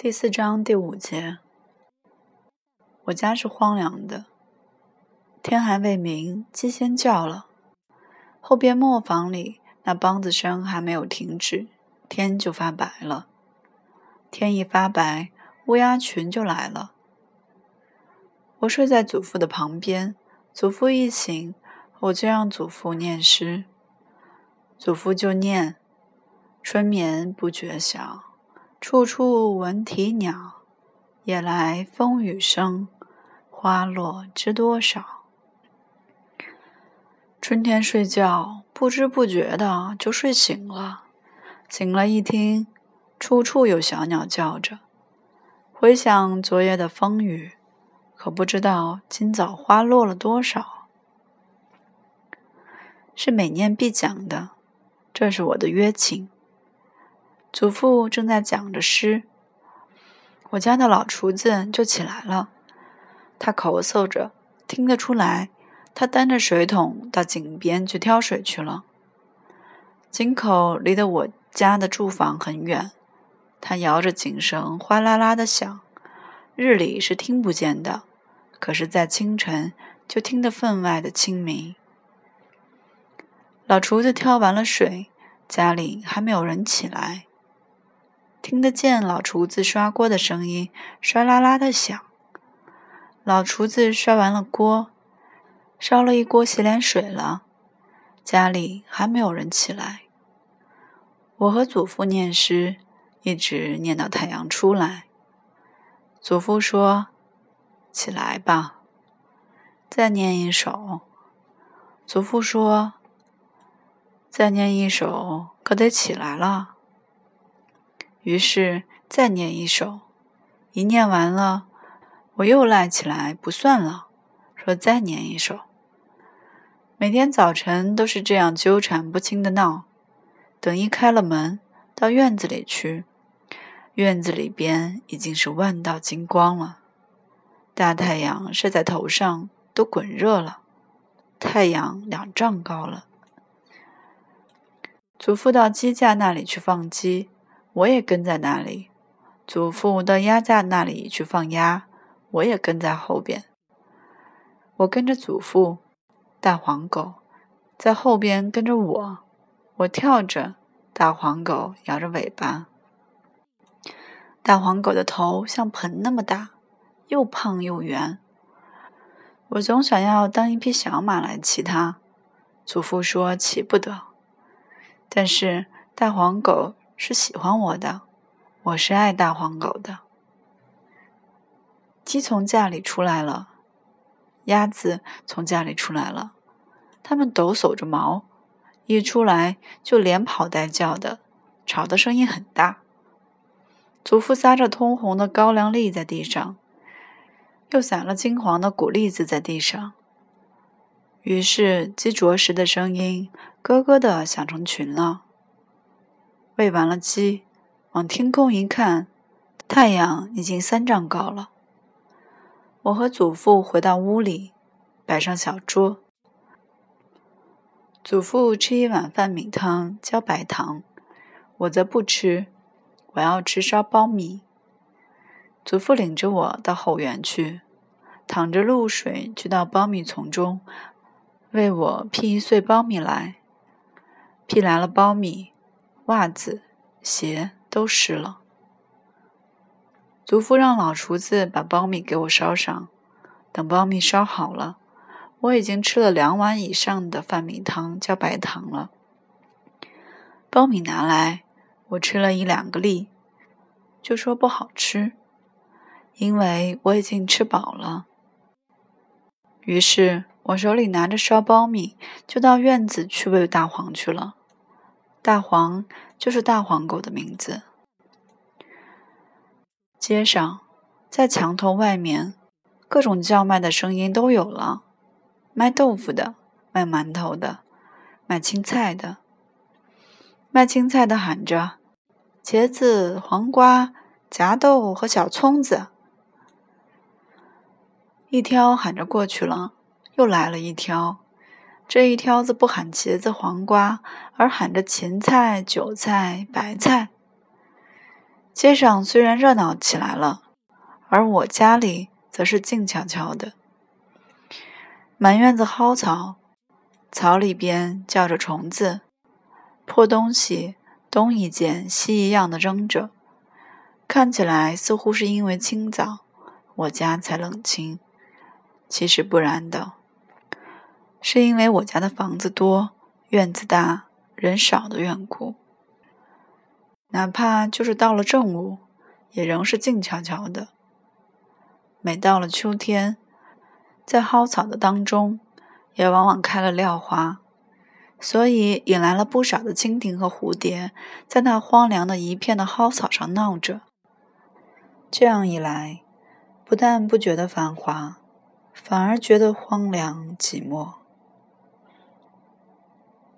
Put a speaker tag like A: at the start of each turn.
A: 第四章第五节，我家是荒凉的，天还未明，鸡先叫了。后边磨坊里那梆子声还没有停止，天就发白了。天一发白，乌鸦群就来了。我睡在祖父的旁边，祖父一醒，我就让祖父念诗，祖父就念：“春眠不觉晓。”处处闻啼鸟，夜来风雨声，花落知多少。春天睡觉，不知不觉的就睡醒了。醒了，一听，处处有小鸟叫着。回想昨夜的风雨，可不知道今早花落了多少。是每年必讲的，这是我的约请。祖父正在讲着诗，我家的老厨子就起来了。他咳嗽着，听得出来。他担着水桶到井边去挑水去了。井口离得我家的住房很远，他摇着井绳，哗啦啦的响。日里是听不见的，可是，在清晨就听得分外的清明。老厨子挑完了水，家里还没有人起来。听得见老厨子刷锅的声音，唰啦啦的响。老厨子刷完了锅，烧了一锅洗脸水了。家里还没有人起来。我和祖父念诗，一直念到太阳出来。祖父说：“起来吧，再念一首。”祖父说：“再念一首，可得起来了。”于是再念一首，一念完了，我又赖起来不算了，说再念一首。每天早晨都是这样纠缠不清的闹。等一开了门，到院子里去，院子里边已经是万道金光了。大太阳晒在头上都滚热了，太阳两丈高了。祖父到鸡架那里去放鸡。我也跟在那里，祖父到鸭架那里去放鸭，我也跟在后边。我跟着祖父，大黄狗在后边跟着我，我跳着，大黄狗摇着尾巴。大黄狗的头像盆那么大，又胖又圆。我总想要当一匹小马来骑它，祖父说骑不得，但是大黄狗。是喜欢我的，我是爱大黄狗的。鸡从架里出来了，鸭子从架里出来了，它们抖擞着毛，一出来就连跑带叫的，吵的声音很大。祖父撒着通红的高粱粒在地上，又撒了金黄的谷粒子在地上，于是鸡啄食的声音咯咯的响成群了。喂完了鸡，往天空一看，太阳已经三丈高了。我和祖父回到屋里，摆上小桌。祖父吃一碗饭米汤浇白糖，我则不吃，我要吃烧苞米。祖父领着我到后园去，淌着露水去到苞米丛中，为我劈一穗苞米来。劈来了苞米。袜子、鞋都湿了。祖父让老厨子把苞米给我烧上。等苞米烧好了，我已经吃了两碗以上的饭米汤加白糖了。苞米拿来，我吃了一两个粒，就说不好吃，因为我已经吃饱了。于是我手里拿着烧苞米，就到院子去喂大黄去了。大黄就是大黄狗的名字。街上，在墙头外面，各种叫卖的声音都有了：卖豆腐的，卖馒头的，卖青菜的。卖青菜的喊着：“茄子、黄瓜、夹豆和小葱子。”一挑喊着过去了，又来了一挑。这一挑子不喊茄子、黄瓜，而喊着芹菜、韭菜、白菜。街上虽然热闹起来了，而我家里则是静悄悄的。满院子蒿草，草里边叫着虫子，破东西东一件西一样的扔着，看起来似乎是因为清早我家才冷清，其实不然的，是因为我家的房子多，院子大，人少的缘故。哪怕就是到了正午，也仍是静悄悄的。每到了秋天，在蒿草的当中，也往往开了料花，所以引来了不少的蜻蜓和蝴蝶，在那荒凉的一片的蒿草上闹着。这样一来，不但不觉得繁华，反而觉得荒凉寂寞。